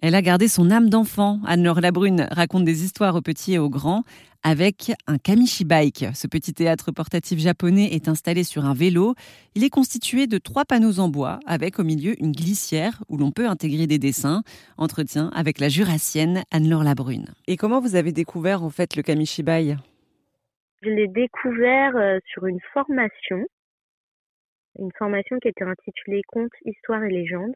Elle a gardé son âme d'enfant. Anne-Laure Labrune raconte des histoires aux petits et aux grands avec un Kamishi Bike. Ce petit théâtre portatif japonais est installé sur un vélo. Il est constitué de trois panneaux en bois avec au milieu une glissière où l'on peut intégrer des dessins. Entretien avec la jurassienne Anne-Laure Labrune. Et comment vous avez découvert en fait le Kamishi Bike? Je l'ai découvert euh, sur une formation. Une formation qui était intitulée Contes, Histoire et légendes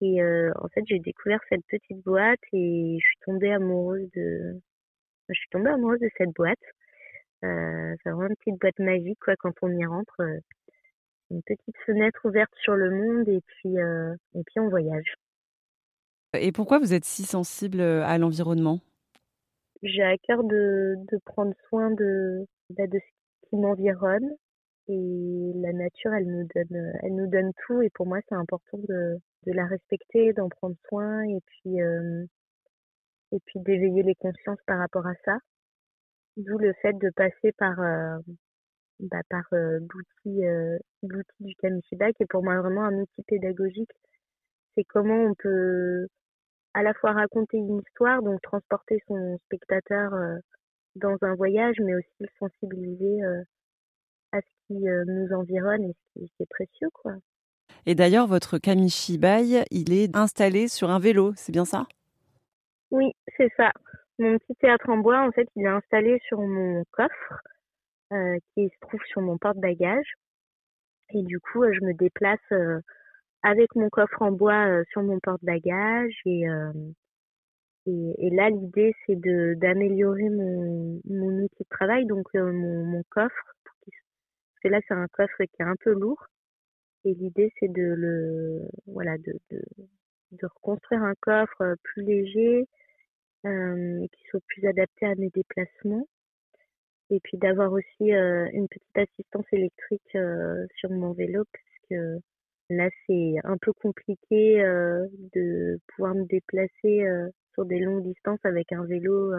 et euh, en fait, j'ai découvert cette petite boîte et je suis tombée amoureuse de, je suis tombée amoureuse de cette boîte. Euh, c'est vraiment une petite boîte magique, quoi, quand on y rentre. Euh, une petite fenêtre ouverte sur le monde et puis, et puis on voyage. Et pourquoi vous êtes si sensible à l'environnement? J'ai à cœur de, de prendre soin de, bah, de ce qui m'environne et la nature, elle nous donne, elle nous donne tout et pour moi, c'est important de, de la respecter, d'en prendre soin et puis euh, et puis d'éveiller les consciences par rapport à ça. D'où le fait de passer par euh, bah, par euh, l'outil euh, l'outil du Kamishiba qui est pour moi vraiment un outil pédagogique. C'est comment on peut à la fois raconter une histoire, donc transporter son spectateur dans un voyage, mais aussi le sensibiliser à ce qui nous environne et ce qui est précieux, quoi. Et d'ailleurs, votre Kamishibai, il est installé sur un vélo, c'est bien ça? Oui, c'est ça. Mon petit théâtre en bois, en fait, il est installé sur mon coffre euh, qui se trouve sur mon porte-bagages. Et du coup, euh, je me déplace euh, avec mon coffre en bois euh, sur mon porte-bagages. Et, euh, et, et, là, l'idée, c'est d'améliorer mon, mon outil de travail, donc euh, mon, mon coffre. Parce que là, c'est un coffre qui est un peu lourd. Et l'idée, c'est de le, voilà, de, de, de, reconstruire un coffre plus léger, euh, qui soit plus adapté à mes déplacements. Et puis d'avoir aussi euh, une petite assistance électrique euh, sur mon vélo, parce que là, c'est un peu compliqué euh, de pouvoir me déplacer euh, sur des longues distances avec un vélo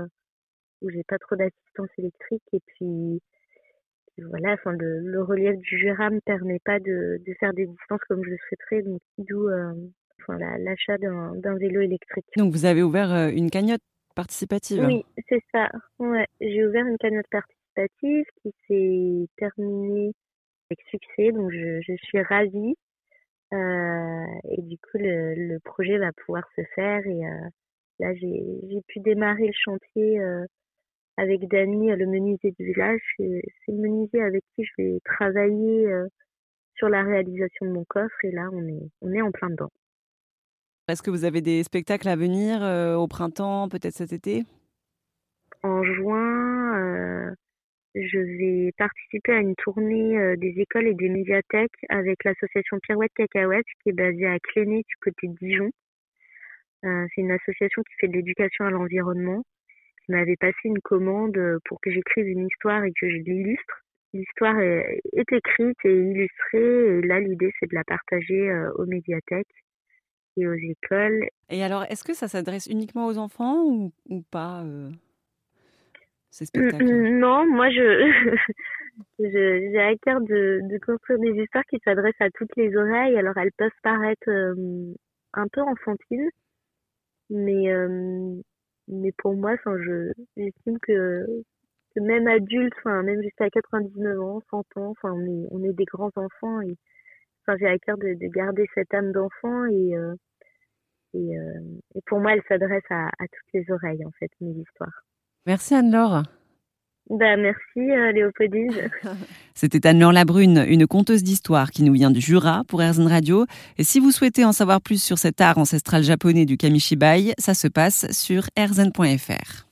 où j'ai pas trop d'assistance électrique. Et puis, voilà, enfin le, le, relief du Jura me permet pas de, de, faire des distances comme je le souhaiterais, donc d'où euh, enfin, l'achat d'un vélo électrique. Donc vous avez ouvert euh, une cagnotte participative Oui, c'est ça. Ouais, j'ai ouvert une cagnotte participative qui s'est terminée avec succès, donc je, je suis ravie. Euh, et du coup, le, le, projet va pouvoir se faire et euh, là, j'ai pu démarrer le chantier avec Dany, le menuisier du village. C'est le menuisier avec qui je vais travailler euh, sur la réalisation de mon coffre. Et là, on est, on est en plein dedans. Est-ce que vous avez des spectacles à venir euh, au printemps, peut-être cet été? En juin, euh, je vais participer à une tournée euh, des écoles et des médiathèques avec l'association Pirouette Cacahuète qui est basée à Cléné du côté de Dijon. C'est une association qui fait de l'éducation à l'environnement m'avait passé une commande pour que j'écrive une histoire et que je l'illustre. L'histoire est, est, écrite et illustrée et là l'idée c'est de la partager euh, aux médiathèques et aux écoles. Et alors est-ce que ça s'adresse uniquement aux enfants ou, ou pas euh, ces spectacles? Non, moi je j'ai à cœur de, de, construire des histoires qui s'adressent à toutes les oreilles. Alors elles peuvent paraître euh, un peu enfantines, mais mais pour moi, je, j'estime que, même adultes, enfin, même jusqu'à 99 ans, 100 ans, enfin, on est, des grands enfants enfin, j'ai à cœur de, de garder cette âme d'enfant et, euh, euh, et, pour moi, elle s'adresse à, à, toutes les oreilles, en fait, mes histoires. Merci Anne-Laure. Bah, merci euh. C'était Anne-Laure Labrune, une conteuse d'histoire qui nous vient du Jura pour Erzen Radio. Et si vous souhaitez en savoir plus sur cet art ancestral japonais du Kamishibai, ça se passe sur erzen.fr.